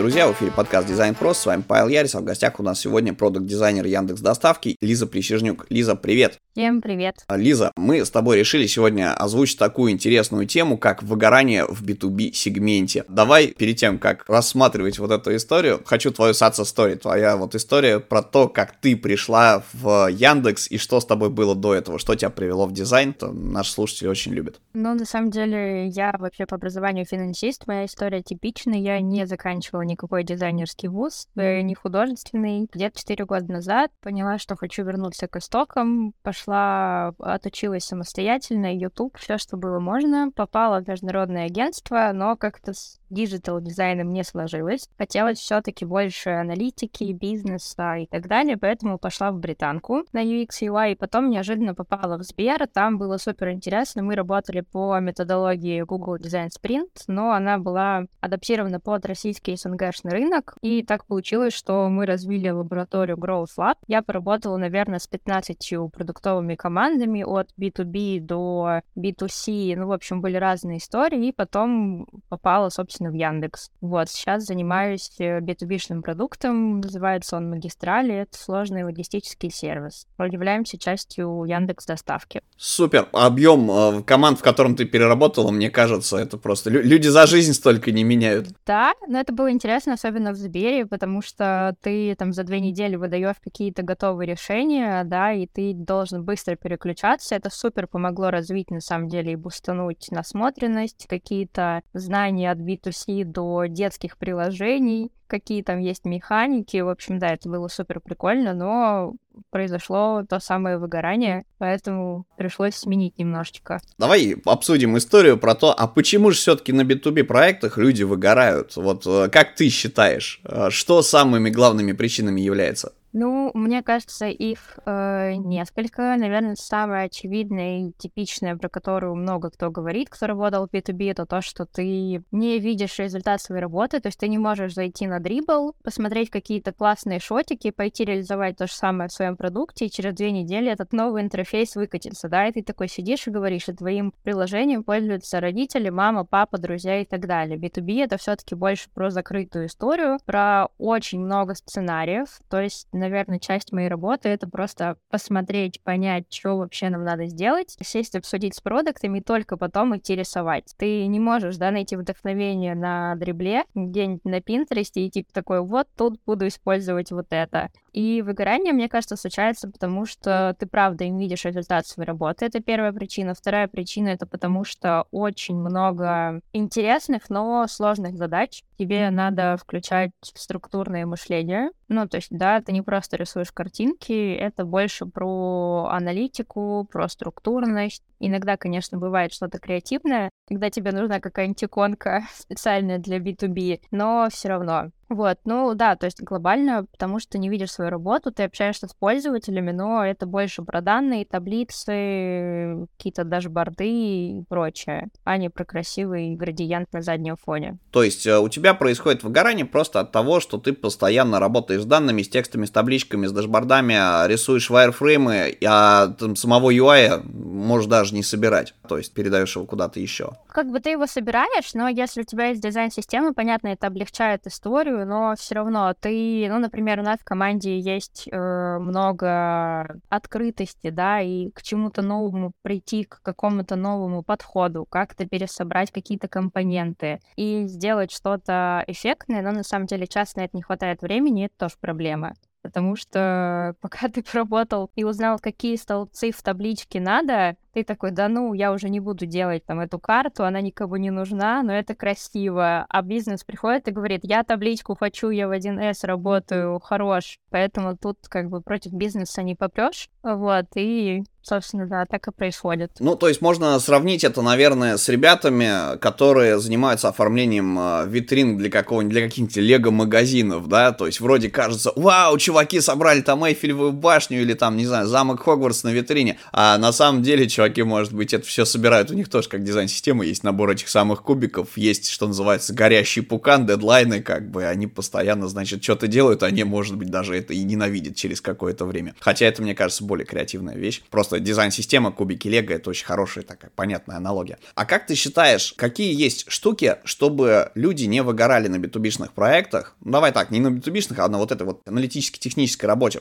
Друзья! В эфире подкаст Дизайн Про. С вами Павел Ярис, а в гостях у нас сегодня продукт-дизайнер Яндекс Доставки Лиза Прищежнюк. Лиза, привет! Всем привет! А, Лиза, мы с тобой решили сегодня озвучить такую интересную тему, как выгорание в B2B сегменте. Давай, перед тем, как рассматривать вот эту историю, хочу твою саца story, твоя вот история про то, как ты пришла в Яндекс и что с тобой было до этого, что тебя привело в дизайн, то наши слушатели очень любят. Ну, на самом деле, я вообще по образованию финансист, моя история типичная, я не заканчивала никакой дизайнерский вуз, э, не художественный. Где-то 4 года назад поняла, что хочу вернуться к истокам, пошла, отучилась самостоятельно, YouTube, все, что было можно, попала в международное агентство, но как-то с digital дизайном не сложилось. Хотелось все-таки больше аналитики, бизнеса и так далее, поэтому пошла в британку на UX UI, и потом неожиданно попала в Сбер, там было супер интересно, мы работали по методологии Google Design Sprint, но она была адаптирована под российский СНГшный рынок, и так получилось, что мы развили лабораторию Growth Lab. Я поработала, наверное, с 15 продуктовыми командами от B2B до B2C, ну, в общем, были разные истории, и потом попала, собственно, в Яндекс. Вот, сейчас занимаюсь B2B-шным продуктом, называется он Магистрали, это сложный логистический сервис. Являемся частью Яндекс Доставки. Супер, объем э, команд, в котором ты переработала, мне кажется, это просто люди за жизнь столько не меняют. Да, но это было интересно, особенно в Сбере, потому что ты там за две недели выдаешь какие-то готовые решения, да, и ты должен быстро переключаться. Это супер помогло развить, на самом деле, и бустануть насмотренность, какие-то знания от B2C до детских приложений, какие там есть механики. В общем, да, это было супер прикольно, но произошло то самое выгорание, поэтому пришлось сменить немножечко. Давай обсудим историю про то, а почему же все-таки на B2B проектах люди выгорают? Вот э, как ты считаешь, э, что самыми главными причинами является? Ну, мне кажется, их э, несколько. Наверное, самое очевидное и типичное, про которую много кто говорит, кто работал в B2B, это то, что ты не видишь результат своей работы, то есть ты не можешь зайти на дрибл, посмотреть какие-то классные шотики, пойти реализовать то же самое в своем продукте, и через две недели этот новый интерфейс выкатится, да, и ты такой сидишь и говоришь, что твоим приложением пользуются родители, мама, папа, друзья и так далее. B2B — это все таки больше про закрытую историю, про очень много сценариев, то есть наверное, часть моей работы — это просто посмотреть, понять, что вообще нам надо сделать, сесть, обсудить с продуктами и только потом идти рисовать. Ты не можешь, да, найти вдохновение на дребле где-нибудь на Пинтересте и типа такой, вот тут буду использовать вот это. И выгорание, мне кажется, случается потому, что ты правда не видишь результат своей работы. Это первая причина. Вторая причина — это потому, что очень много интересных, но сложных задач. Тебе надо включать структурное мышление. Ну, то есть, да, ты не просто рисуешь картинки, это больше про аналитику, про структурность. Иногда, конечно, бывает что-то креативное, когда тебе нужна какая-нибудь иконка специальная для B2B, но все равно вот, ну да, то есть глобально, потому что не видишь свою работу, ты общаешься с пользователями, но это больше про данные, таблицы, какие-то дашборды и прочее, а не про красивый градиент на заднем фоне. То есть э, у тебя происходит выгорание просто от того, что ты постоянно работаешь с данными, с текстами, с табличками, с дашбордами, а рисуешь вайрфреймы, а там самого UI можешь даже не собирать, то есть передаешь его куда-то еще. Как бы ты его собираешь, но если у тебя есть дизайн-система, понятно, это облегчает историю, но все равно ты, ну, например, у нас в команде есть э, много открытости, да, и к чему-то новому прийти, к какому-то новому подходу, как-то пересобрать какие-то компоненты и сделать что-то эффектное, но на самом деле часто на это не хватает времени, это тоже проблема. Потому что пока ты поработал и узнал, какие столбцы в табличке надо, ты такой, да ну, я уже не буду делать там эту карту, она никому не нужна, но это красиво. А бизнес приходит и говорит, я табличку хочу, я в 1С работаю, хорош. Поэтому тут как бы против бизнеса не попрешь. Вот, и Собственно, да, так и происходит. Ну, то есть можно сравнить это, наверное, с ребятами, которые занимаются оформлением э, витрин для какого-нибудь, для каких-нибудь лего-магазинов, да, то есть вроде кажется, вау, чуваки собрали там Эйфелевую башню или там, не знаю, замок Хогвартс на витрине, а на самом деле, чуваки, может быть, это все собирают. У них тоже как дизайн-система есть набор этих самых кубиков, есть, что называется, горящий пукан, дедлайны, как бы, они постоянно, значит, что-то делают, они, может быть, даже это и ненавидят через какое-то время. Хотя это, мне кажется, более креативная вещь. Просто дизайн-система, кубики Лего, это очень хорошая такая понятная аналогия. А как ты считаешь, какие есть штуки, чтобы люди не выгорали на битубишных проектах? Ну, давай так, не на битубишных, а на вот этой вот аналитически-технической работе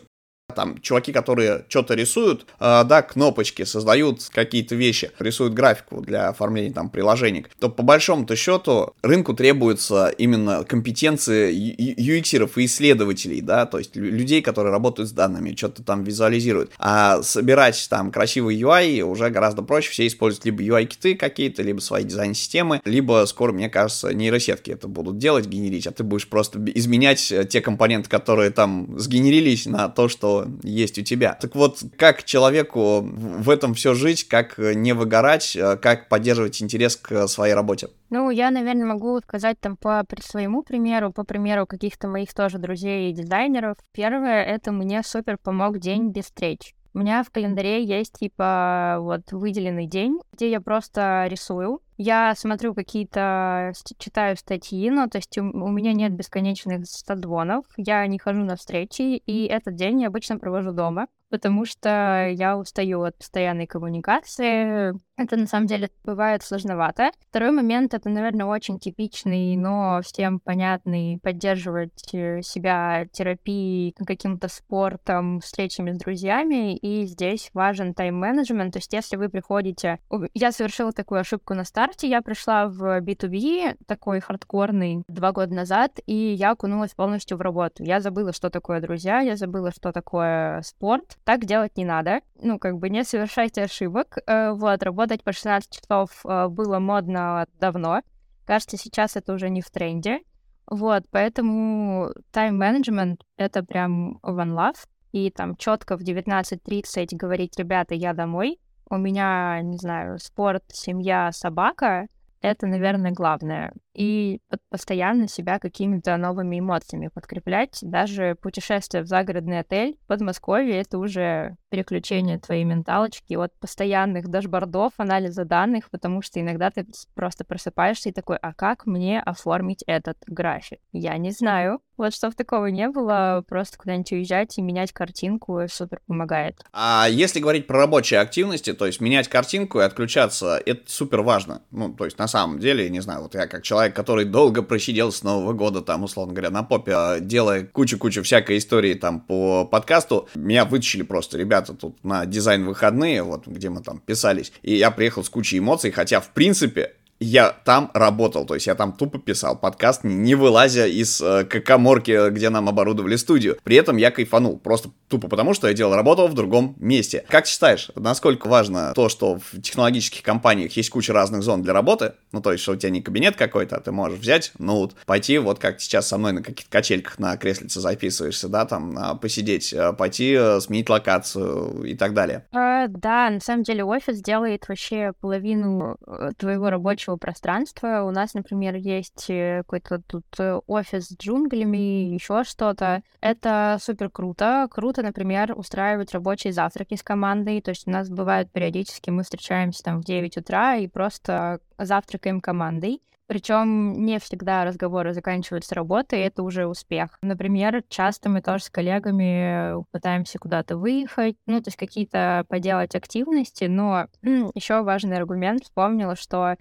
там чуваки, которые что-то рисуют, э, да, кнопочки, создают какие-то вещи, рисуют графику для оформления там приложений, то по большому-то счету рынку требуется именно компетенции UX-еров и исследователей, да, то есть людей, которые работают с данными, что-то там визуализируют. А собирать там красивый UI уже гораздо проще, все используют либо UI-киты какие-то, либо свои дизайн-системы, либо скоро, мне кажется, нейросетки это будут делать, генерить, а ты будешь просто изменять э, те компоненты, которые там сгенерились на то, что есть у тебя. Так вот, как человеку в этом все жить, как не выгорать, э, как поддерживать интерес к своей работе? Ну, я, наверное, могу сказать там по своему примеру, по примеру каких-то моих тоже друзей и дизайнеров. Первое, это мне супер помог день без встреч. У меня в календаре есть, типа, вот выделенный день, где я просто рисую. Я смотрю какие-то, читаю статьи, ну, то есть у, у меня нет бесконечных созвонов, я не хожу на встречи, и этот день я обычно провожу дома потому что я устаю от постоянной коммуникации. Это на самом деле бывает сложновато. Второй момент это, наверное, очень типичный, но всем понятный поддерживать э, себя терапией, каким-то спортом, встречами с друзьями. И здесь важен тайм-менеджмент. То есть, если вы приходите... Я совершила такую ошибку на старте. Я пришла в B2B, такой хардкорный, два года назад, и я окунулась полностью в работу. Я забыла, что такое друзья, я забыла, что такое спорт так делать не надо. Ну, как бы не совершайте ошибок. Э, вот, работать по 16 часов э, было модно давно. Кажется, сейчас это уже не в тренде. Вот, поэтому тайм-менеджмент — это прям one love. И там четко в 19.30 говорить, ребята, я домой, у меня, не знаю, спорт, семья, собака — это, наверное, главное. И постоянно себя какими-то новыми эмоциями подкреплять. Даже путешествие в загородный отель в Подмосковье — это уже переключение твоей менталочки от постоянных дашбордов, анализа данных, потому что иногда ты просто просыпаешься и такой, а как мне оформить этот график? Я не знаю. Вот чтобы такого не было, просто куда-нибудь уезжать и менять картинку супер помогает. А если говорить про рабочие активности, то есть менять картинку и отключаться, это супер важно. Ну, то есть на самом деле, не знаю, вот я как человек, который долго просидел с Нового года, там, условно говоря, на попе, а, делая кучу-кучу всякой истории там по подкасту, меня вытащили просто ребята тут на дизайн выходные, вот где мы там писались, и я приехал с кучей эмоций, хотя, в принципе, я там работал, то есть я там тупо писал подкаст, не вылазя из э, коморки, где нам оборудовали студию. При этом я кайфанул, просто тупо потому, что я делал работу в другом месте. Как считаешь, насколько важно то, что в технологических компаниях есть куча разных зон для работы? Ну, то есть, что у тебя не кабинет какой-то, а ты можешь взять ноут, пойти, вот как сейчас со мной на каких-то качельках на креслице записываешься, да, там, посидеть, э, пойти э, сменить локацию и так далее. А, да, на самом деле офис делает вообще половину э, твоего рабочего пространства. У нас, например, есть какой-то тут офис с джунглями, еще что-то. Это супер круто. Круто например, устраивать рабочие завтраки с командой. То есть у нас бывает периодически, мы встречаемся там в 9 утра и просто завтракаем командой. Причем не всегда разговоры заканчиваются работой, это уже успех. Например, часто мы тоже с коллегами пытаемся куда-то выехать, ну, то есть какие-то поделать активности, но еще важный аргумент вспомнила, что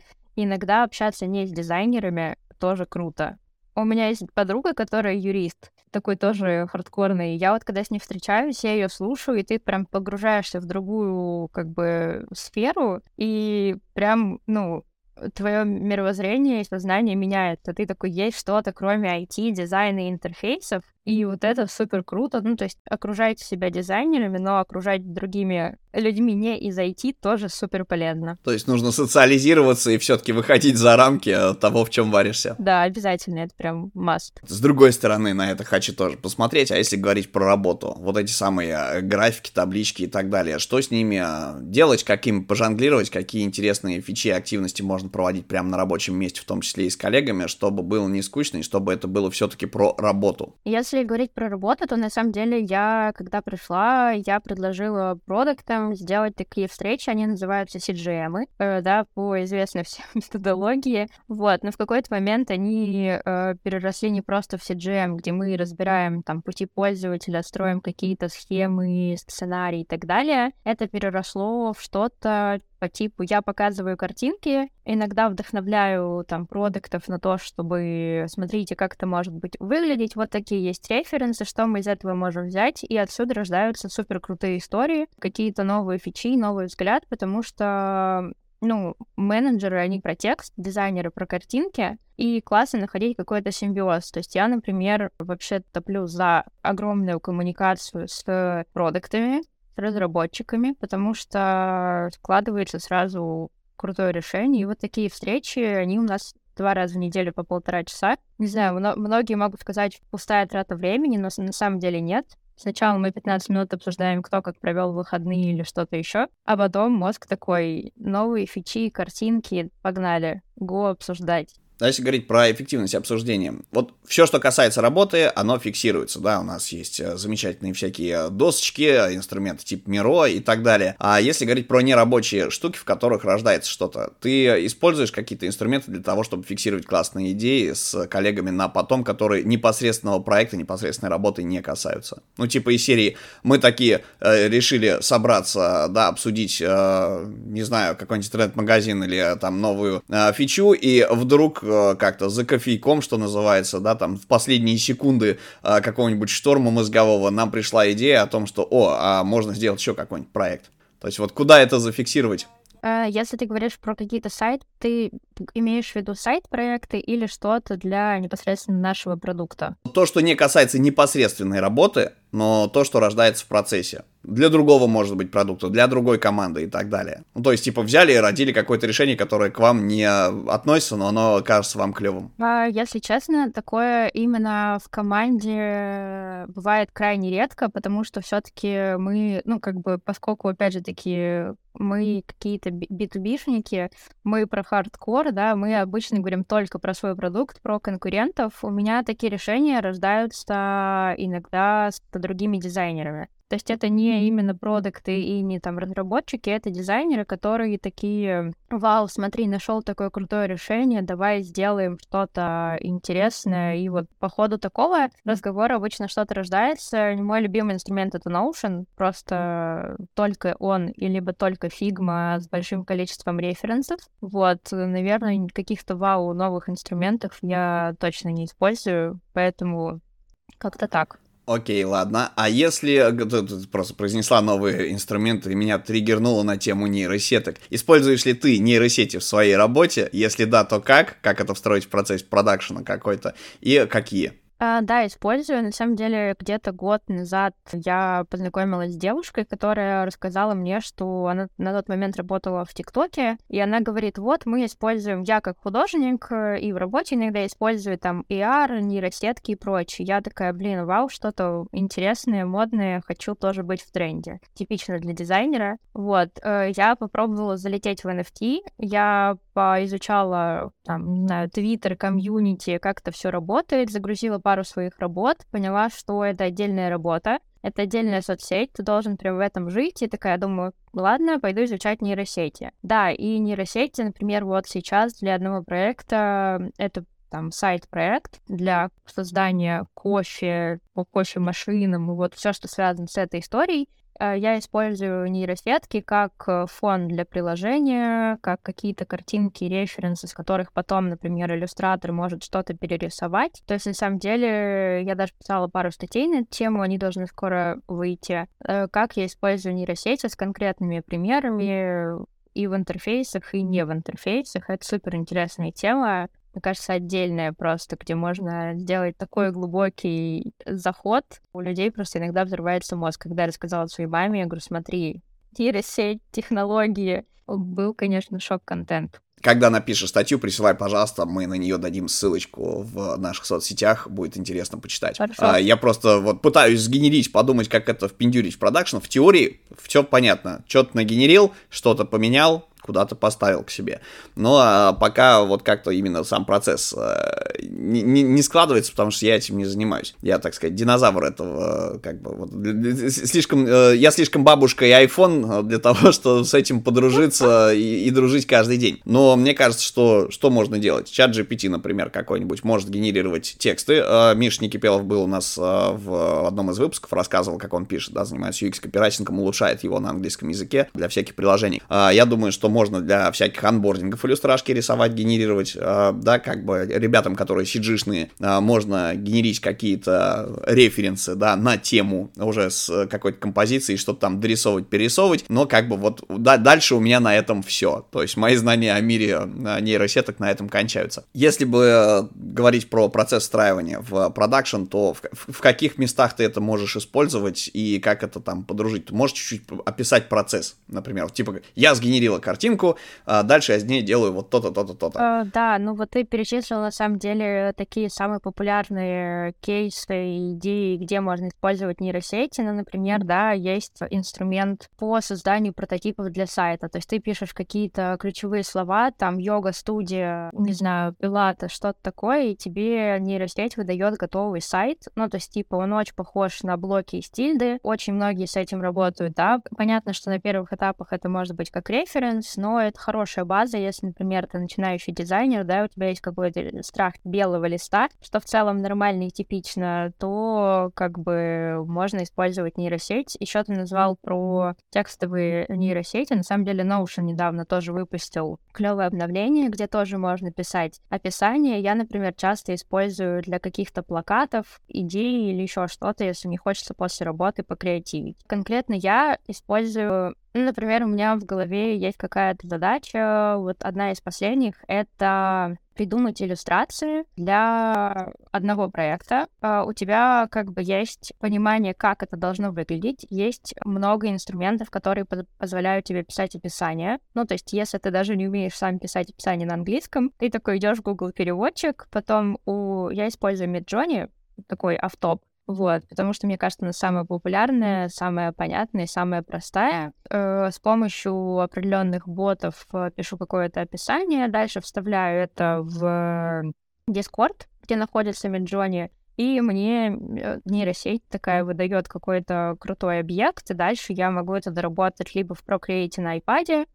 иногда общаться не с дизайнерами тоже круто. У меня есть подруга, которая юрист, такой тоже хардкорный. Я вот когда с ней встречаюсь, я ее слушаю, и ты прям погружаешься в другую как бы сферу, и прям, ну, твое мировоззрение и сознание меняется. Ты такой, есть что-то, кроме IT, дизайна и интерфейсов, и вот это супер круто. Ну, то есть окружайте себя дизайнерами, но окружать другими людьми не из IT тоже супер полезно. То есть нужно социализироваться и все-таки выходить за рамки э, того, в чем варишься. Да, обязательно, это прям must. С другой стороны, на это хочу тоже посмотреть, а если говорить про работу, вот эти самые э, графики, таблички и так далее, что с ними э, делать, как им пожонглировать, какие интересные фичи и активности можно проводить прямо на рабочем месте, в том числе и с коллегами, чтобы было не скучно и чтобы это было все-таки про работу. Если говорить про работу, то на самом деле я, когда пришла, я предложила продуктам сделать такие встречи, они называются CGM, э, да, по известной всем методологии. Вот, но в какой-то момент они э, переросли не просто в CGM, где мы разбираем там пути пользователя, строим какие-то схемы, сценарии и так далее. Это переросло в что-то по типу я показываю картинки, иногда вдохновляю там продуктов на то, чтобы смотрите, как это может быть выглядеть, вот такие есть референсы, что мы из этого можем взять, и отсюда рождаются супер крутые истории, какие-то новые фичи, новый взгляд, потому что ну, менеджеры, они про текст, дизайнеры про картинки, и классно находить какой-то симбиоз. То есть я, например, вообще топлю за огромную коммуникацию с продуктами, разработчиками, потому что складывается сразу крутое решение. И вот такие встречи, они у нас два раза в неделю по полтора часа. Не знаю, многие могут сказать, пустая трата времени, но на самом деле нет. Сначала мы 15 минут обсуждаем, кто как провел выходные или что-то еще, а потом мозг такой, новые фичи, картинки, погнали, го обсуждать. А если говорить про эффективность обсуждения, вот все, что касается работы, оно фиксируется, да, у нас есть э, замечательные всякие досочки, инструменты типа Миро и так далее. А если говорить про нерабочие штуки, в которых рождается что-то, ты используешь какие-то инструменты для того, чтобы фиксировать классные идеи с коллегами на потом, которые непосредственного проекта, непосредственной работы не касаются. Ну, типа из серии мы такие э, решили собраться, да, обсудить, э, не знаю, какой-нибудь интернет-магазин или э, там новую э, фичу, и вдруг Э, как-то за кофейком, что называется, да, там в последние секунды э, какого-нибудь шторма мозгового нам пришла идея о том, что, о, а можно сделать еще какой-нибудь проект. То есть вот куда это зафиксировать? Э, если ты говоришь про какие-то сайты, ты имеешь в виду сайт-проекты или что-то для непосредственно нашего продукта? То, что не касается непосредственной работы, но то, что рождается в процессе. Для другого, может быть, продукта, для другой команды и так далее. Ну, то есть, типа, взяли и родили какое-то решение, которое к вам не относится, но оно кажется вам клевым. А, если честно, такое именно в команде бывает крайне редко, потому что все-таки мы, ну, как бы, поскольку, опять же таки, мы какие-то B2B-шники, мы про хардкор, да, мы обычно говорим только про свой продукт, про конкурентов. У меня такие решения рождаются иногда с другими дизайнерами. То есть это не именно продукты и не там разработчики, это дизайнеры, которые такие, вау, смотри, нашел такое крутое решение, давай сделаем что-то интересное. И вот по ходу такого разговора обычно что-то рождается. Мой любимый инструмент — это Notion, просто только он, и либо только Figma с большим количеством референсов. Вот, наверное, каких-то вау новых инструментов я точно не использую, поэтому как-то так. Окей, ладно. А если ты просто произнесла новые инструменты и меня триггернуло на тему нейросеток, используешь ли ты нейросети в своей работе? Если да, то как? Как это встроить в процесс продакшена какой-то? И какие? А, да, использую. На самом деле, где-то год назад я познакомилась с девушкой, которая рассказала мне, что она на тот момент работала в ТикТоке, и она говорит, вот, мы используем, я как художник, э, и в работе иногда использую там AR, нейросетки и прочее. Я такая, блин, вау, что-то интересное, модное, хочу тоже быть в тренде. Типично для дизайнера. Вот, э, я попробовала залететь в NFT, я поизучала, там, не знаю, Твиттер, комьюнити, как это все работает, загрузила пару своих работ, поняла, что это отдельная работа, это отдельная соцсеть, ты должен прям в этом жить, и такая, думаю, ладно, пойду изучать нейросети. Да, и нейросети, например, вот сейчас для одного проекта это там сайт-проект для создания кофе по кофемашинам и вот все, что связано с этой историей. Э, я использую нейросетки как э, фон для приложения, как какие-то картинки, референсы, с которых потом, например, иллюстратор может что-то перерисовать. То есть, на самом деле, я даже писала пару статей на эту тему, они должны скоро выйти. Э, как я использую нейросети с конкретными примерами и в интерфейсах, и не в интерфейсах. Это супер интересная тема мне кажется, отдельная просто, где можно сделать такой глубокий заход. У людей просто иногда взрывается мозг. Когда я рассказала своей маме, я говорю, смотри, нейросеть, технологии. Был, конечно, шок-контент. Когда напишешь статью, присылай, пожалуйста, мы на нее дадим ссылочку в наших соцсетях, будет интересно почитать. Хорошо. А, я просто вот пытаюсь сгенерить, подумать, как это впендюрить в продакшн. В теории все понятно. Что-то нагенерил, что-то поменял, куда-то поставил к себе. Но а, пока вот как-то именно сам процесс э, не, не, не складывается, потому что я этим не занимаюсь. Я, так сказать, динозавр этого, как бы, вот, слишком, э, я слишком бабушка и iPhone для того, чтобы с этим подружиться и, и дружить каждый день. Но мне кажется, что, что можно делать? Чат GPT, например, какой-нибудь может генерировать тексты. Э, Миша Никипелов был у нас э, в одном из выпусков, рассказывал, как он пишет, да, занимается UX-копирайтингом, улучшает его на английском языке для всяких приложений. Я думаю, что можно для всяких анбордингов иллюстрашки рисовать, генерировать, да, как бы ребятам, которые cg можно генерить какие-то референсы, да, на тему уже с какой-то композицией, что-то там дорисовывать, перерисовывать, но как бы вот да, дальше у меня на этом все. То есть мои знания о мире нейросеток на этом кончаются. Если бы говорить про процесс встраивания в продакшн, то в, в каких местах ты это можешь использовать и как это там подружить? Ты можешь чуть-чуть описать процесс, например, типа я сгенерила картинку, а дальше я с ней делаю вот то-то, то-то, то-то. Uh, да, ну вот ты перечислил на самом деле такие самые популярные кейсы и идеи, где можно использовать нейросети. Ну, например, да, есть инструмент по созданию прототипов для сайта. То есть ты пишешь какие-то ключевые слова, там йога-студия, не знаю, пилата, что-то такое, и тебе нейросеть выдает готовый сайт. Ну, то есть, типа, он очень похож на блоки из тильды. Очень многие с этим работают, да. Понятно, что на первых этапах это может быть как референс, но это хорошая база, если, например, ты начинающий дизайнер, да, у тебя есть какой-то страх белого листа, что в целом нормально и типично, то как бы можно использовать нейросеть. Еще ты назвал про текстовые нейросети. На самом деле Notion недавно тоже выпустил клевое обновление, где тоже можно писать описание. Я, например, часто использую для каких-то плакатов, идей или еще что-то, если мне хочется после работы покреативить. Конкретно я использую например, у меня в голове есть какая-то задача. Вот одна из последних — это придумать иллюстрации для одного проекта. А, у тебя как бы есть понимание, как это должно выглядеть. Есть много инструментов, которые позволяют тебе писать описание. Ну, то есть, если ты даже не умеешь сам писать описание на английском, ты такой идешь в Google переводчик, потом у... я использую Midjourney, такой автоп, вот, потому что, мне кажется, она самая популярная, самая понятная, самая простая. Э, с помощью определенных ботов э, пишу какое-то описание, дальше вставляю это в Discord, где находится Midjourney, и мне э, нейросеть такая выдает какой-то крутой объект, и дальше я могу это доработать либо в Procreate на iPad,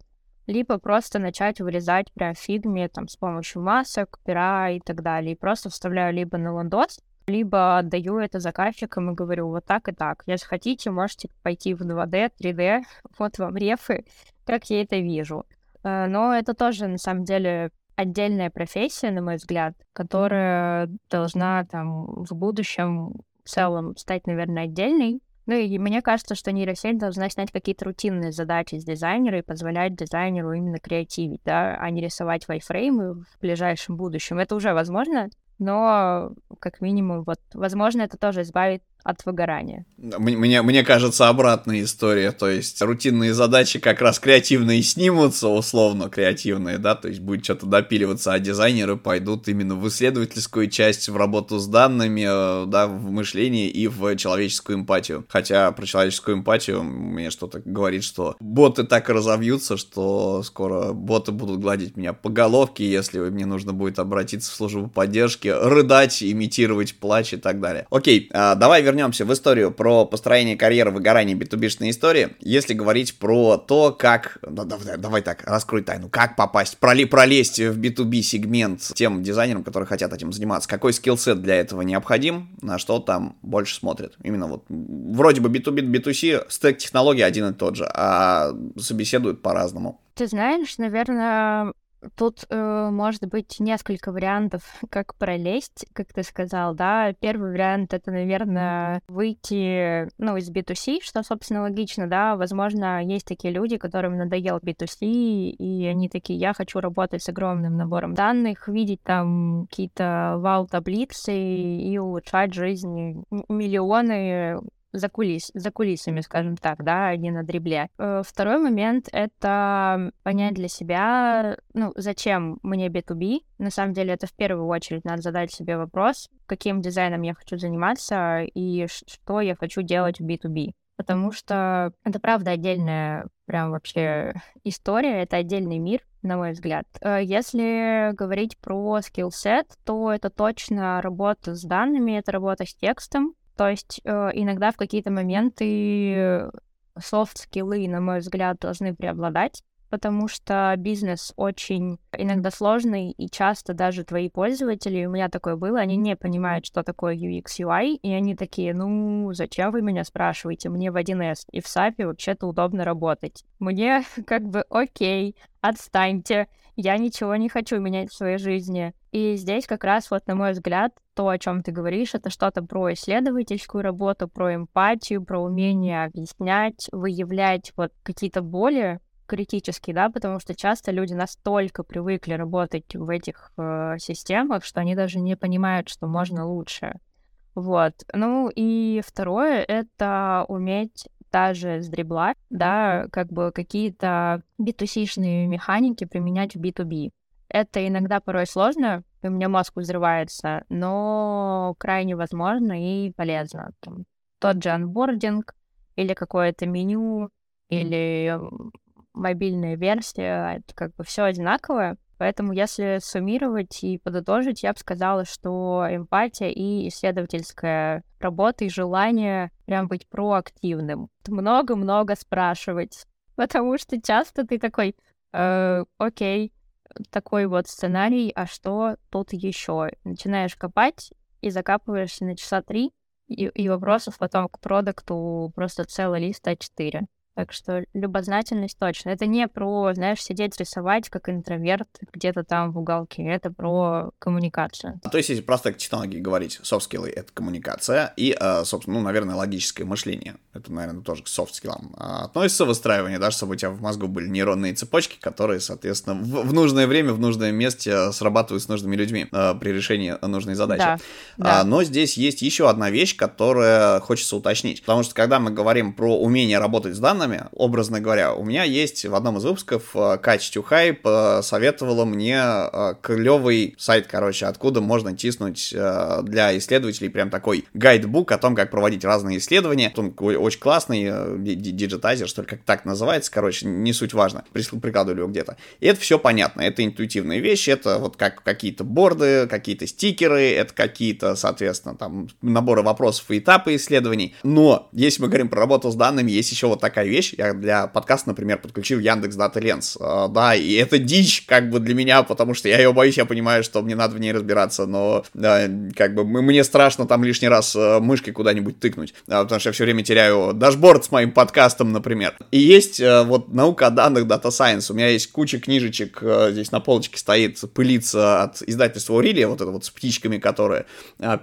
либо просто начать вырезать прям фигме там, с помощью масок, пера и так далее. И просто вставляю либо на ландос, либо отдаю это заказчикам и говорю вот так и так. Если хотите, можете пойти в 2D, 3D, вот вам рефы, как я это вижу. Э, но это тоже, на самом деле, отдельная профессия, на мой взгляд, которая должна там в будущем в целом стать, наверное, отдельной. Ну и мне кажется, что нейросеть должна снять какие-то рутинные задачи с дизайнера и позволять дизайнеру именно креативить, да, а не рисовать вайфреймы в ближайшем будущем. Это уже возможно, но как минимум, вот, возможно, это тоже избавит от выгорания. Мне, мне кажется, обратная история, то есть рутинные задачи как раз креативные снимутся, условно креативные, да, то есть будет что-то допиливаться, а дизайнеры пойдут именно в исследовательскую часть, в работу с данными, э, да, в мышление и в человеческую эмпатию. Хотя про человеческую эмпатию мне что-то говорит, что боты так разовьются, что скоро боты будут гладить меня по головке, если мне нужно будет обратиться в службу поддержки, рыдать, имитировать плач и так далее. Окей, а, давай вернемся вернемся в историю про построение карьеры, выгорание 2 истории. Если говорить про то, как... Да, давай, давай так, раскрой тайну. Как попасть, проли, пролезть в B2B сегмент тем дизайнерам, которые хотят этим заниматься. Какой скиллсет для этого необходим, на что там больше смотрят. Именно вот вроде бы B2B, B2C, стек технологий один и тот же, а собеседуют по-разному. Ты знаешь, наверное, Тут э, может быть несколько вариантов, как пролезть, как ты сказал, да. Первый вариант это, наверное, выйти, ну, из B2C, что, собственно, логично, да. Возможно, есть такие люди, которым надоел B2C, и они такие, я хочу работать с огромным набором данных, видеть там какие-то вау-таблицы и улучшать жизнь миллионы за, кулис, за кулисами, скажем так, да, а не на дребле. Э, второй момент — это понять для себя, ну, зачем мне B2B. На самом деле, это в первую очередь надо задать себе вопрос, каким дизайном я хочу заниматься и что я хочу делать в B2B. потому что это правда отдельная прям вообще история, это отдельный мир, на мой взгляд. Э, если говорить про скиллсет, то это точно работа с данными, это работа с текстом, то есть э, иногда в какие-то моменты софт-скиллы, на мой взгляд, должны преобладать, потому что бизнес очень иногда сложный, и часто даже твои пользователи, у меня такое было, они не понимают, что такое UX, UI, и они такие, ну, зачем вы меня спрашиваете, мне в 1С и в SAP вообще-то удобно работать. Мне как бы окей, отстаньте, я ничего не хочу менять в своей жизни. И здесь как раз вот, на мой взгляд, то, о чем ты говоришь, это что-то про исследовательскую работу, про эмпатию, про умение объяснять, выявлять вот какие-то боли, критический, да, потому что часто люди настолько привыкли работать в этих э, системах, что они даже не понимают, что можно лучше. Вот. Ну и второе — это уметь даже с дребла, да, как бы какие-то B2C-шные механики применять в B2B. Это иногда порой сложно, у меня мозг взрывается, но крайне возможно и полезно. Там, тот же анбординг или какое-то меню, или мобильная версия, это как бы все одинаковое. Поэтому, если суммировать и подытожить, я бы сказала, что эмпатия и исследовательская работа и желание прям быть проактивным. Много-много спрашивать. Потому что часто ты такой, э, окей, такой вот сценарий, а что тут еще? Начинаешь копать и закапываешься на часа три, и, и вопросов потом к продукту просто целый лист А4. Так что любознательность точно. Это не про, знаешь, сидеть рисовать как интроверт где-то там в уголке. Это про коммуникацию. То есть, если просто к технологии говорить, skills — это коммуникация и, э, собственно, ну, наверное, логическое мышление. Это, наверное, тоже к soft skills относится выстраивание, да, чтобы у тебя в мозгу были нейронные цепочки, которые, соответственно, в, в нужное время, в нужном месте срабатывают с нужными людьми э, при решении нужной задачи. Да, да. А, но здесь есть еще одна вещь, которая хочется уточнить. Потому что, когда мы говорим про умение работать с данными, данными, образно говоря, у меня есть в одном из выпусков Катя Тюхай посоветовала мне э, клевый сайт, короче, откуда можно тиснуть э, для исследователей прям такой guidebook о том, как проводить разные исследования. Он очень классный, э, диджитайзер, что ли, как так называется, короче, не суть важно. Прикладывали его где-то. И это все понятно, это интуитивные вещи, это вот как какие-то борды, какие-то стикеры, это какие-то, соответственно, там наборы вопросов и этапы исследований. Но если мы говорим про работу с данными, есть еще вот такая вещь. Я для подкаста, например, подключил Яндекс DataLens. Да, и это дичь как бы для меня, потому что я ее боюсь, я понимаю, что мне надо в ней разбираться, но да, как бы мне страшно там лишний раз а, мышкой куда-нибудь тыкнуть, а, потому что я все время теряю дашборд с моим подкастом, например. И есть а, вот наука о данных Data Science. У меня есть куча книжечек, здесь на полочке стоит, пылится от издательства Урилия, вот это вот с птичками, которые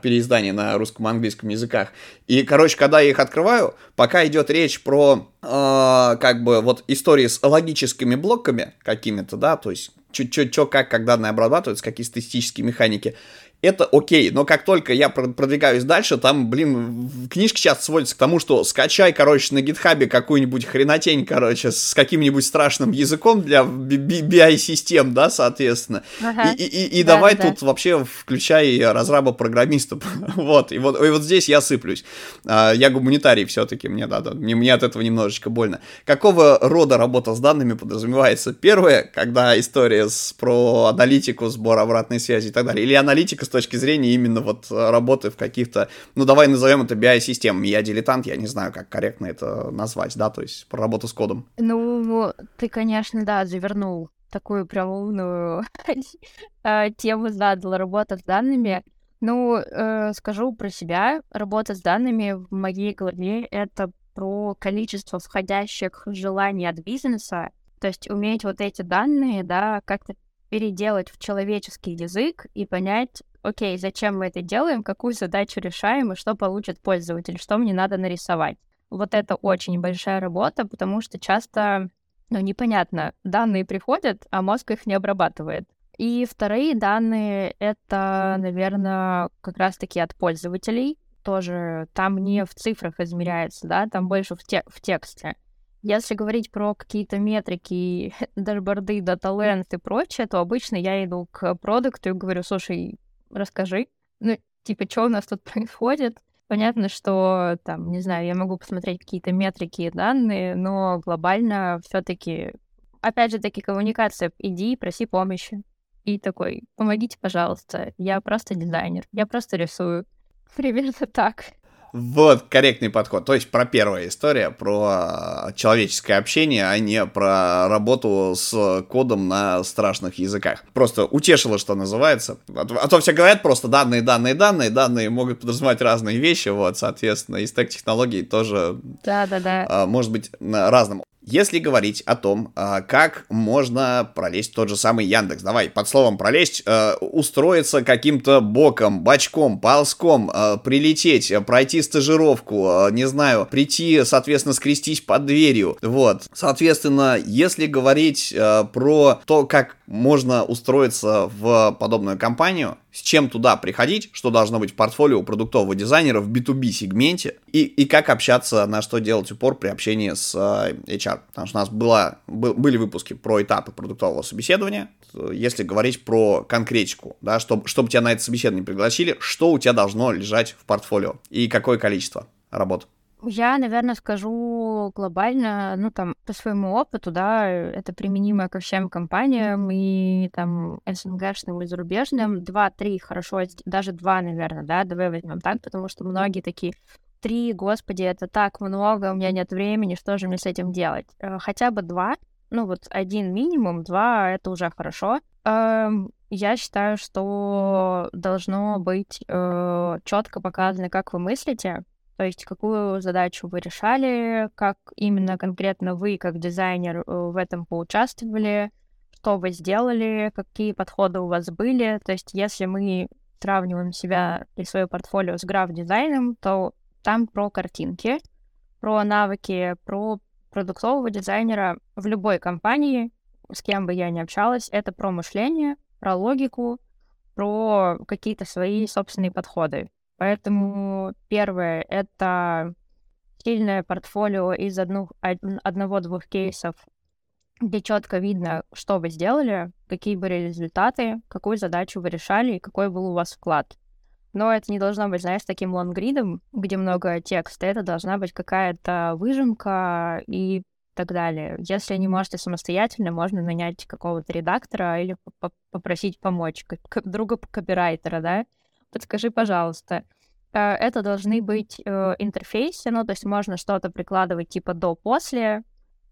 переиздание на русском и английском языках. И, короче, когда я их открываю, пока идет речь про э, как бы вот истории с логическими блоками какими-то, да, то есть что, как, как данные обрабатываются, какие статистические механики это окей, но как только я продвигаюсь дальше, там, блин, книжки сейчас сводятся к тому, что скачай, короче, на гитхабе какую-нибудь хренотень, короче, с каким-нибудь страшным языком для BI-систем, да, соответственно, ага. и, и, и да, давай да. тут вообще включай разраба программистов, вот, и вот, и вот здесь я сыплюсь. А, я гуманитарий все-таки, мне, да, да, мне, мне от этого немножечко больно. Какого рода работа с данными подразумевается? Первое, когда история с, про аналитику, сбор обратной связи и так далее, или аналитика точки зрения именно вот э, работы в каких-то, ну давай назовем это BI-системами. Я дилетант, я не знаю, как корректно это назвать, да, то есть про работу с кодом. Ну, ты, конечно, да, завернул такую прям умную э, тему задал, работа с данными. Ну, э, скажу про себя. Работа с данными в моей голове — это про количество входящих желаний от бизнеса, то есть уметь вот эти данные, да, как-то переделать в человеческий язык и понять, окей, зачем мы это делаем, какую задачу решаем и что получит пользователь, что мне надо нарисовать. Вот это очень большая работа, потому что часто, ну, непонятно, данные приходят, а мозг их не обрабатывает. И вторые данные — это, наверное, как раз-таки от пользователей. Тоже там не в цифрах измеряется, да, там больше в, те в тексте. Если говорить про какие-то метрики, дашборды, дата и прочее, то обычно я иду к продукту и говорю, слушай, расскажи. Ну, типа, что у нас тут происходит? Понятно, что там, не знаю, я могу посмотреть какие-то метрики и данные, но глобально все-таки, опять же, таки коммуникация. Иди, проси помощи. И такой, помогите, пожалуйста. Я просто дизайнер, я просто рисую. Примерно так. Вот, корректный подход. То есть про первая история, про человеческое общение, а не про работу с кодом на страшных языках. Просто утешило, что называется. А, а то все говорят просто данные, данные, данные. Данные могут подразумевать разные вещи, вот, соответственно, и стек технологий тоже да, да, да. А, может быть разным. Если говорить о том, а, как можно пролезть тот же самый Яндекс, давай, под словом пролезть, а, устроиться каким-то боком, бочком, ползком, а, прилететь, пройти стажировку, не знаю, прийти, соответственно, скрестись под дверью, вот. Соответственно, если говорить про то, как можно устроиться в подобную компанию, с чем туда приходить, что должно быть в портфолио продуктового дизайнера в B2B сегменте, и, и как общаться, на что делать упор при общении с HR. Потому что у нас была, был, были выпуски про этапы продуктового собеседования. Если говорить про конкретику, да, чтобы, чтобы тебя на это собеседование пригласили, что у тебя должно лежать в портфолио и какое количество работ. Я, наверное, скажу глобально, ну, там, по своему опыту, да, это применимо ко всем компаниям, и там СНГшным и зарубежным, два-три хорошо, даже два, наверное, да, давай возьмем так, потому что многие такие, три, господи, это так много, у меня нет времени, что же мне с этим делать? Э, хотя бы два, ну вот один минимум, два, это уже хорошо. Эм, я считаю, что должно быть э, четко показано, как вы мыслите, то есть какую задачу вы решали, как именно конкретно вы, как дизайнер, э, в этом поучаствовали, что вы сделали, какие подходы у вас были. То есть если мы сравниваем себя и свое портфолио с граф-дизайном, то там про картинки, про навыки, про продуктового дизайнера в любой компании, с кем бы я ни общалась, это про мышление, про логику, про какие-то свои собственные подходы. Поэтому первое — это сильное портфолио из одного-двух кейсов, где четко видно, что вы сделали, какие были результаты, какую задачу вы решали и какой был у вас вклад. Но это не должно быть, знаешь, таким лонгридом, где много текста. Это должна быть какая-то выжимка и так далее. Если не можете самостоятельно, можно нанять какого-то редактора или попросить помочь, друга копирайтера, да, подскажи, пожалуйста. Э, это должны быть э, интерфейсы, ну, то есть можно что-то прикладывать типа до-после,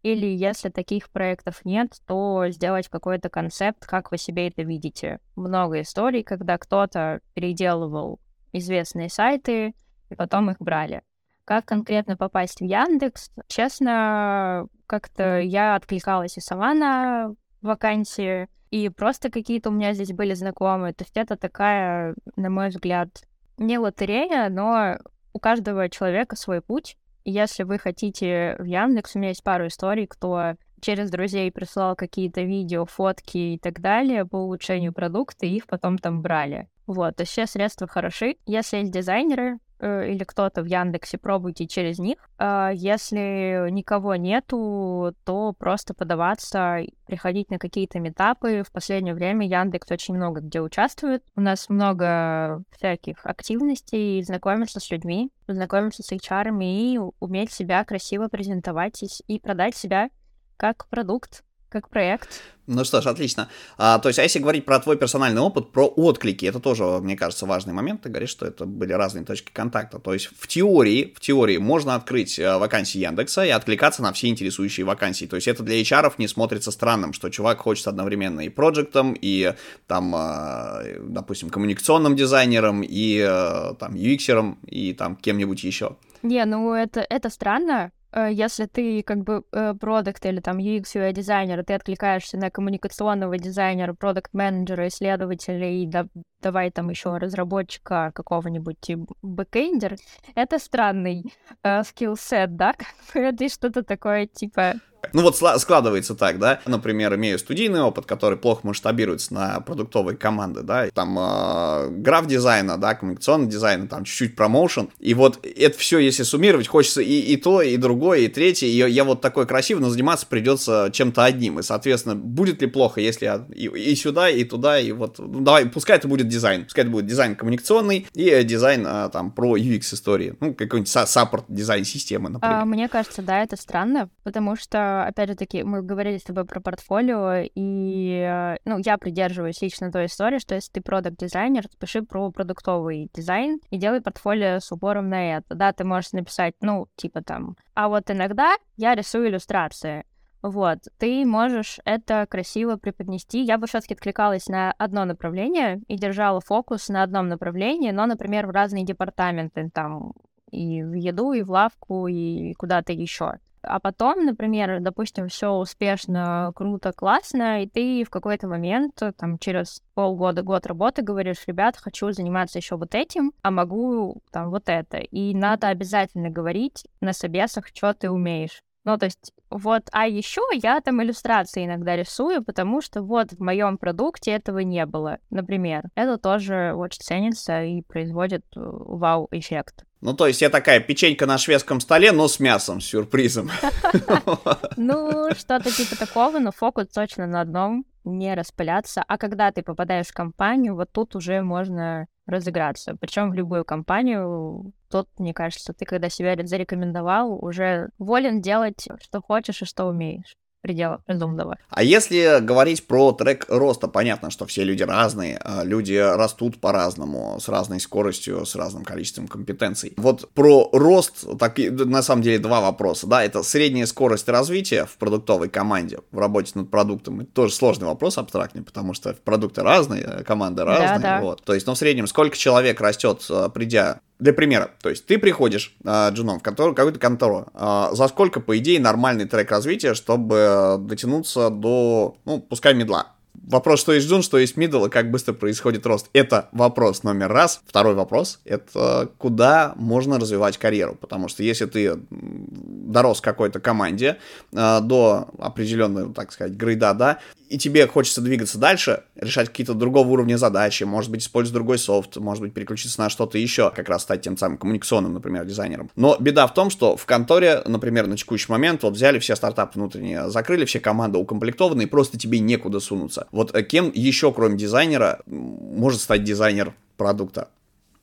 или если таких проектов нет, то сделать какой-то концепт, как вы себе это видите. Много историй, когда кто-то переделывал известные сайты, и потом их брали. Как конкретно попасть в Яндекс? Честно, как-то я откликалась и сама на вакансии, и просто какие-то у меня здесь были знакомые. То есть это такая, на мой взгляд, не лотерея, но у каждого человека свой путь. Если вы хотите в Яндекс, у меня есть пару историй, кто через друзей присылал какие-то видео, фотки и так далее по улучшению продукта, и их потом там брали. Вот, то есть все средства хороши. Если есть дизайнеры, или кто-то в Яндексе, пробуйте через них. А если никого нету, то просто подаваться, приходить на какие-то метапы. В последнее время Яндекс очень много где участвует. У нас много всяких активностей, знакомиться с людьми, знакомиться с HR и уметь себя красиво презентовать и продать себя как продукт, как проект. Ну что ж, отлично. А, то есть, а если говорить про твой персональный опыт, про отклики, это тоже, мне кажется, важный момент. Ты говоришь, что это были разные точки контакта. То есть, в теории, в теории можно открыть э, вакансии Яндекса и откликаться на все интересующие вакансии. То есть, это для HR не смотрится странным, что чувак хочет одновременно и проектом, и там, э, допустим, коммуникационным дизайнером, и э, там UX-ером, и там кем-нибудь еще. Не, ну это, это странно, если ты как бы э, продукт или там UX UI дизайнер, ты откликаешься на коммуникационного дизайнера, продукт менеджера, исследователя и да, давай там еще разработчика какого-нибудь бэкэндер, это странный э, skillset, да? это что-то такое типа Ну вот складывается так, да, например, имею студийный опыт, который плохо масштабируется на продуктовые команды, да, там э, граф дизайна, да, коммуникационный дизайн, там чуть-чуть промоушен, и вот это все, если суммировать, хочется и, и то, и другое, и третье, и я вот такой красивый, но заниматься придется чем-то одним, и, соответственно, будет ли плохо, если я и, и сюда, и туда, и вот, ну, давай, пускай это будет дизайн, пускай это будет дизайн коммуникационный и э, дизайн а, там про UX истории, ну, какой-нибудь support дизайн системы, например. А, мне кажется, да, это странно, потому что, опять же таки, мы говорили с тобой про портфолио, и, э, ну, я придерживаюсь лично той истории, что если ты продукт-дизайнер, пиши про продуктовый дизайн и делай портфолио с упором на это. Да, ты можешь написать, ну, типа там, а вот иногда я рисую иллюстрации. Вот, ты можешь это красиво преподнести. Я бы все-таки откликалась на одно направление и держала фокус на одном направлении, но, например, в разные департаменты, там, и в еду, и в лавку, и куда-то еще. А потом, например, допустим, все успешно, круто, классно, и ты в какой-то момент, там, через полгода, год работы говоришь, ребят, хочу заниматься еще вот этим, а могу там вот это. И надо обязательно говорить на собесах, что ты умеешь. Ну, то есть, вот, а еще я там иллюстрации иногда рисую, потому что вот в моем продукте этого не было, например. Это тоже очень ценится и производит э, вау-эффект. Ну, то есть я такая печенька на шведском столе, но с мясом, с сюрпризом. Ну, что-то типа такого, но фокус точно на одном, не распыляться. А когда ты попадаешь в компанию, вот тут уже можно разыграться. Причем в любую компанию, тут, мне кажется, ты когда себя зарекомендовал, уже волен делать, что хочешь и что умеешь пределах разумного. А если говорить про трек роста, понятно, что все люди разные, а люди растут по-разному, с разной скоростью, с разным количеством компетенций. Вот про рост, так, на самом деле, два вопроса, да, это средняя скорость развития в продуктовой команде, в работе над продуктом, это тоже сложный вопрос абстрактный, потому что продукты разные, команды разные, да, да. вот. То есть, ну, в среднем, сколько человек растет, а, придя для примера, то есть ты приходишь э, джуном в контору, какую-то контору, э, за сколько, по идее, нормальный трек развития, чтобы дотянуться до, ну, пускай медла, Вопрос, что есть джун, что есть мидл, и как быстро происходит рост. Это вопрос номер раз. Второй вопрос — это куда можно развивать карьеру. Потому что если ты дорос какой-то команде э, до определенного, так сказать, грейда, да, и тебе хочется двигаться дальше, решать какие-то другого уровня задачи, может быть, использовать другой софт, может быть, переключиться на что-то еще, как раз стать тем самым коммуникационным, например, дизайнером. Но беда в том, что в конторе, например, на текущий момент вот взяли все стартапы внутренние, закрыли, все команды укомплектованы, и просто тебе некуда сунуться. Вот э, кем еще, кроме дизайнера, может стать дизайнер продукта?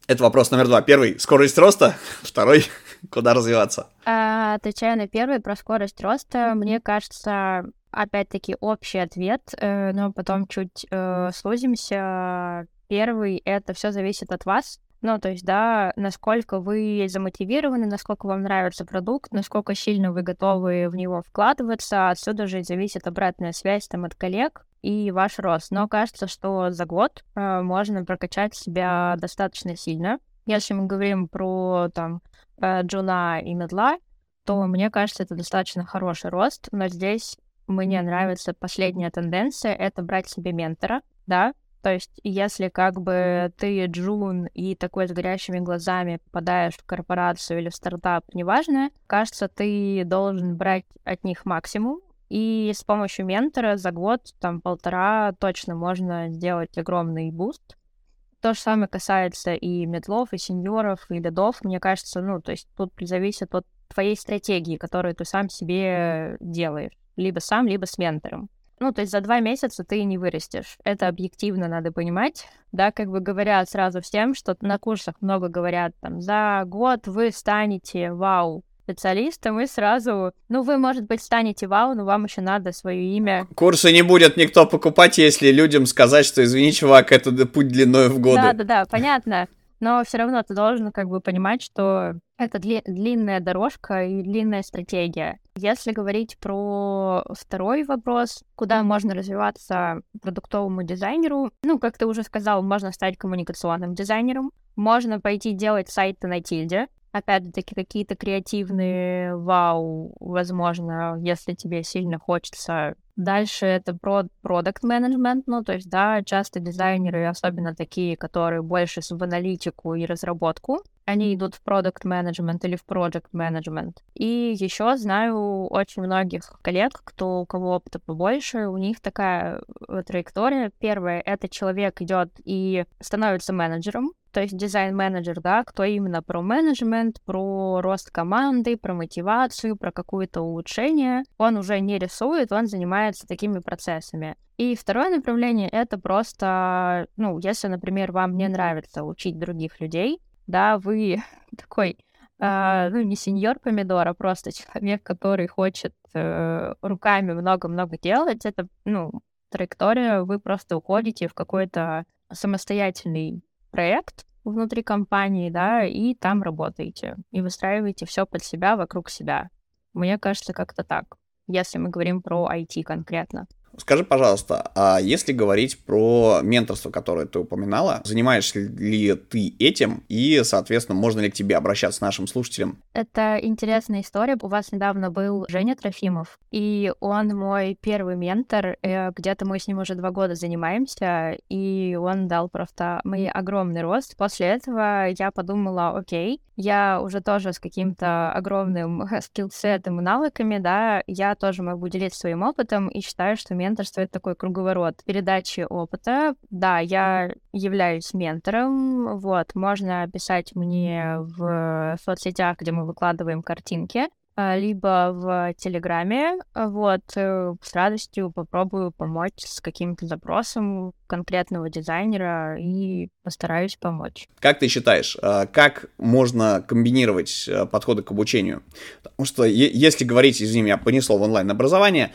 Это вопрос номер два. Первый — скорость роста. Второй — куда развиваться? А, отвечая на первый про скорость роста, мне кажется, опять-таки общий ответ, э, но потом чуть э, сузимся. Первый — это все зависит от вас. Ну, то есть, да, насколько вы замотивированы, насколько вам нравится продукт, насколько сильно вы готовы в него вкладываться. Отсюда же зависит обратная связь там от коллег и ваш рост. Но кажется, что за год э, можно прокачать себя достаточно сильно. Если мы говорим про там э, джуна и медла, то мне кажется, это достаточно хороший рост, но здесь мне нравится последняя тенденция — это брать себе ментора, да, то есть, если как бы ты Джун и такой с горящими глазами попадаешь в корпорацию или в стартап, неважно, кажется, ты должен брать от них максимум, и с помощью ментора за год, там, полтора точно можно сделать огромный boost. То же самое касается и мидлов, и сеньоров, и лидов. Мне кажется, ну, то есть тут зависит от твоей стратегии, которую ты сам себе делаешь либо сам, либо с ментором. Ну, то есть за два месяца ты не вырастешь. Это объективно надо понимать. Да, как бы говорят сразу всем, что на курсах много говорят, там, за год вы станете вау специалистом, и сразу, ну, вы, может быть, станете вау, но вам еще надо свое имя. Курсы не будет никто покупать, если людям сказать, что, извини, чувак, это путь длиной в годы. Да-да-да, понятно. Но все равно ты должен как бы понимать, что это дли- длинная дорожка и длинная стратегия. Если говорить про второй вопрос, куда можно развиваться продуктовому дизайнеру, ну, как ты уже сказал, можно стать коммуникационным дизайнером, можно пойти делать сайты на тильде, опять-таки какие-то креативные вау, возможно, если тебе сильно хочется. Дальше это про продукт менеджмент, ну, то есть, да, часто дизайнеры, особенно такие, которые больше в аналитику и разработку, они идут в продукт менеджмент или в project менеджмент. И еще знаю очень многих коллег, кто у кого опыта побольше, у них такая э, траектория. Первое — это человек идет и становится менеджером, то есть дизайн-менеджер, да, кто именно про менеджмент, про рост команды, про мотивацию, про какое-то улучшение. Он уже не рисует, он занимается такими процессами. И второе направление — это просто, ну, если, например, вам не нравится учить других людей, да, вы такой, э, ну, не сеньор помидор, а просто человек, который хочет э, руками много-много делать, это, ну, траектория, вы просто уходите в какой-то самостоятельный проект внутри компании, да, и там работаете, и выстраиваете все под себя, вокруг себя. Мне кажется, как-то так, если мы говорим про IT конкретно. Скажи, пожалуйста, а если говорить про менторство, которое ты упоминала, занимаешься ли ты этим и, соответственно, можно ли к тебе обращаться нашим слушателям? Это интересная история. У вас недавно был Женя Трофимов, и он мой первый ментор. Э, где-то мы с ним уже два года занимаемся, и он дал просто мне огромный рост. После этого я подумала, окей, я уже тоже с каким-то огромным скиллсетом и навыками, да, я тоже могу делиться своим опытом и считаю, что менторство — это такой круговорот передачи опыта. Да, я являюсь ментором, вот, можно писать мне в соцсетях, где мы выкладываем картинки, а, либо в Телеграме. Вот, э, с радостью попробую помочь с каким-то запросом конкретного дизайнера и постараюсь помочь. Как ты считаешь, а, как можно комбинировать а, подходы к обучению? Потому что если говорить, извини меня, понесло в онлайн-образование,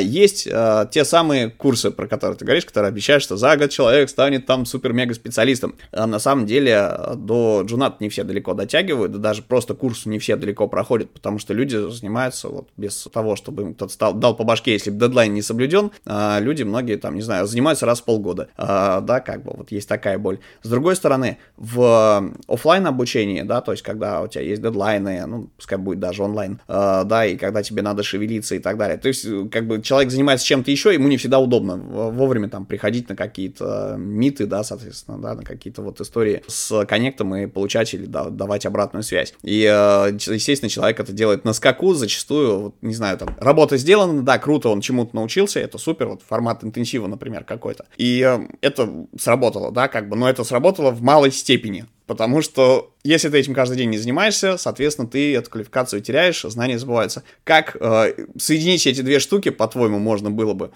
есть те самые курсы, про которые ты говоришь, которые обещают, что за год человек станет там супер-мега-специалистом. А на самом деле до джунат не все далеко дотягивают, да даже просто курс не все далеко проходят, потому что люди занимаются вот без того, чтобы им кто-то стал, дал по башке, если дедлайн не соблюден, а люди многие там, не знаю, занимаются раз в полгода, а, да, как бы вот есть такая боль. С другой стороны, в офлайн обучении, да, то есть когда у тебя есть дедлайны, ну, пускай будет даже онлайн, а, да, и когда тебе надо шевелиться и так далее, то есть как бы человек занимается чем-то еще, ему не всегда удобно вовремя там приходить на какие-то миты, да, соответственно, да, на какие-то вот истории с коннектом и получать или да, давать обратную связь. И, э, естественно, человек это делает на скаку зачастую, вот, не знаю, там, работа сделана, да, круто, он чему-то научился, это супер, вот формат интенсива, например, какой-то. И э, это сработало, да, как бы, но это сработало в малой степени, потому что если ты этим каждый день не занимаешься, соответственно, ты эту квалификацию теряешь, знания забываются. Как э, соединить эти две штуки, по-твоему, можно было бы,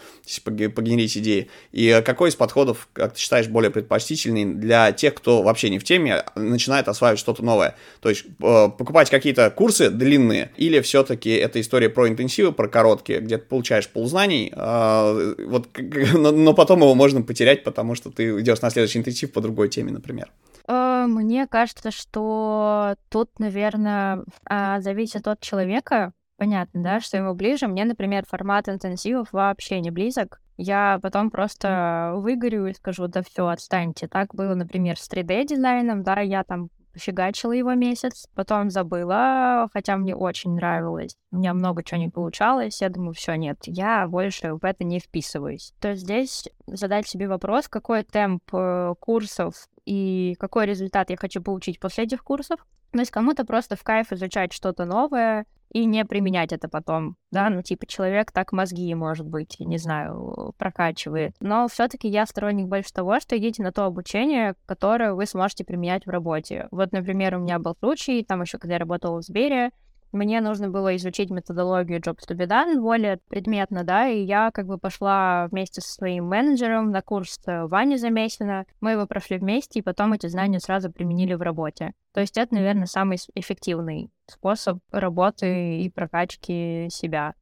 погенерить идеи? И какой из подходов, как ты считаешь, более предпочтительный для тех, кто вообще не в теме, а начинает осваивать что-то новое? То есть э, покупать какие-то курсы длинные, или все-таки это история про интенсивы, про короткие, где ты получаешь ползнаний, э, вот, но, но потом его можно потерять, потому что ты идешь на следующий интенсив по другой теме, например. Э, мне кажется, что тут, наверное, а, зависит от человека. Понятно, да, что ему ближе. Мне, например, формат интенсивов вообще не близок. Я потом просто выгорю и скажу, да все, отстаньте. Так было, например, с 3D-дизайном, да, я там фигачила его месяц, потом забыла, хотя мне очень нравилось. У меня много чего не получалось, я думаю, все, нет, я больше в это не вписываюсь. То есть здесь задать себе вопрос, какой темп э, курсов и какой результат я хочу получить после этих курсов. То есть кому-то просто в кайф изучать что-то новое и не применять это потом, да, ну типа человек так мозги, может быть, не знаю, прокачивает. Но все таки я сторонник больше того, что идите на то обучение, которое вы сможете применять в работе. Вот, например, у меня был случай, там еще когда я работала в Сбере, мне нужно было изучить методологию Jobs to be done более предметно, да, и я как бы пошла вместе со своим менеджером на курс Вани Замесина. Мы его прошли вместе, и потом эти знания сразу применили в работе. То есть это, наверное, самый эффективный способ работы и прокачки себя.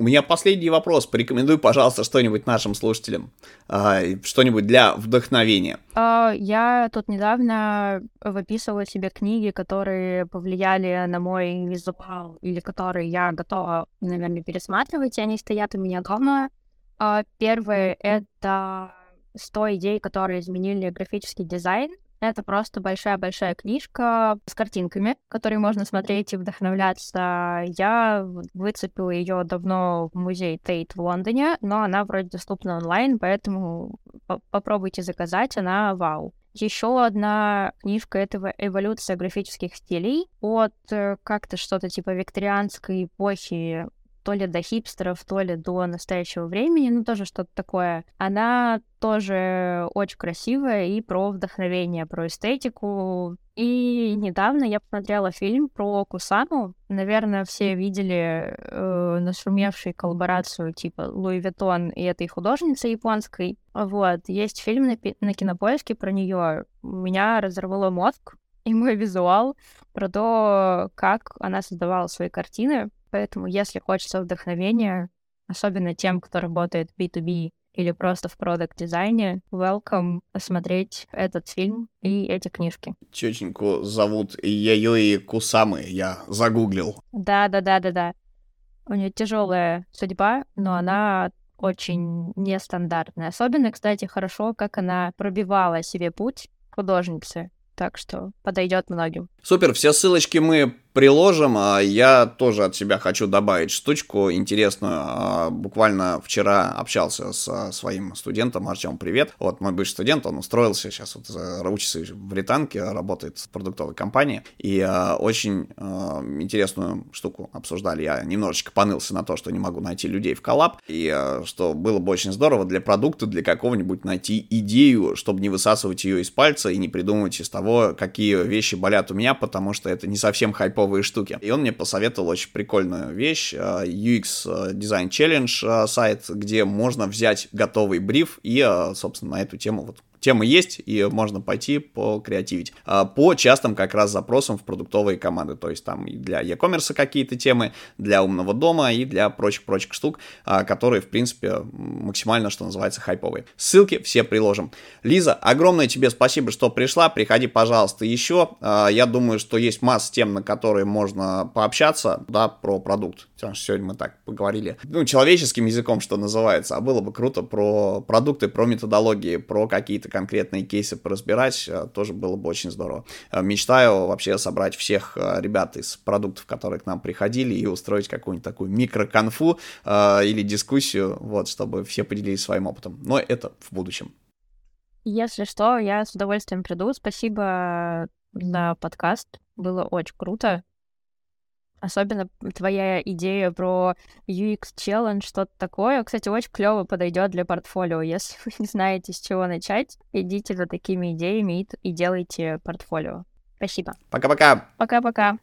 У меня последний вопрос. Порекомендуй, пожалуйста, что-нибудь нашим слушателям. А, что-нибудь для вдохновения. А, я тут недавно выписывала себе книги, которые повлияли на мой визуал, или которые я готова, наверное, пересматривать, и они стоят у меня дома. А, первое — это 100 идей, которые изменили графический дизайн. Это просто большая-большая книжка с картинками, которые можно смотреть и вдохновляться. Я выцепила ее давно в музее Tate в Лондоне, но она вроде доступна онлайн, поэтому попробуйте заказать, она вау. Еще одна книжка этого «Эволюция графических стилей» от э, как-то что-то типа викторианской эпохи то ли до хипстеров, то ли до настоящего времени, ну тоже что-то такое. Она тоже очень красивая и про вдохновение, про эстетику. И недавно я посмотрела фильм про Кусаму. Наверное, все видели э, нашумевшую коллаборацию типа Louis Vuitton и этой художницы японской. Вот, есть фильм на, на кинопоиске про нее. Меня разорвало мозг, и мой визуал про то, как она создавала свои картины. Поэтому, если хочется вдохновения, особенно тем, кто работает B2B или просто в продукт-дизайне, welcome посмотреть этот фильм и эти книжки. Тетеньку зовут Яюи Кусамы, я загуглил. Да-да-да-да-да. У нее тяжелая судьба, но она очень нестандартная. Особенно, кстати, хорошо, как она пробивала себе путь художницы. Так что подойдет многим. Супер, все ссылочки мы приложим. А я тоже от себя хочу добавить штучку интересную. А, буквально вчера общался с своим студентом. Артем, привет. Вот мой бывший студент, он устроился сейчас, вот учится в Британке, работает в продуктовой компании. И а, очень интересную штуку обсуждали. Я немножечко понылся на то, что не могу найти людей в коллаб. И что было бы очень здорово для продукта, для какого-нибудь найти идею, чтобы не высасывать ее из пальца и не придумывать из того, какие вещи болят у меня, потому что это не совсем хайпово новые штуки. И он мне посоветовал очень прикольную вещь, э, UX Design Challenge э, сайт, где можно взять готовый бриф и, э, собственно, на эту тему вот темы есть, и можно пойти по креативить. А, по частым как раз запросам в продуктовые команды, то есть там и для e-commerce какие-то темы, для умного дома и для прочих-прочих штук, а, которые, в принципе, максимально, что называется, хайповые. Ссылки все приложим. Лиза, огромное тебе спасибо, что пришла, приходи, пожалуйста, еще. А, я думаю, что есть масса тем, на которые можно пообщаться, да, про продукт. Сегодня мы так поговорили, ну, человеческим языком, что называется, а было бы круто про продукты, про методологии, про какие-то конкретные кейсы поразбирать, э, тоже было бы очень здорово. Э, мечтаю вообще собрать всех э, ребят из продуктов, которые к нам приходили, и устроить какую-нибудь такую микроконфу или дискуссию, вот, чтобы все поделились своим опытом. Но это в будущем. Если что, я с удовольствием приду. Спасибо за подкаст. Было очень круто. Особенно твоя идея про UX Challenge, что-то такое. Кстати, очень клево подойдет для портфолио. Если вы не знаете, с чего начать, идите за такими идеями и, и делайте портфолио. Спасибо. Пока-пока. Пока-пока.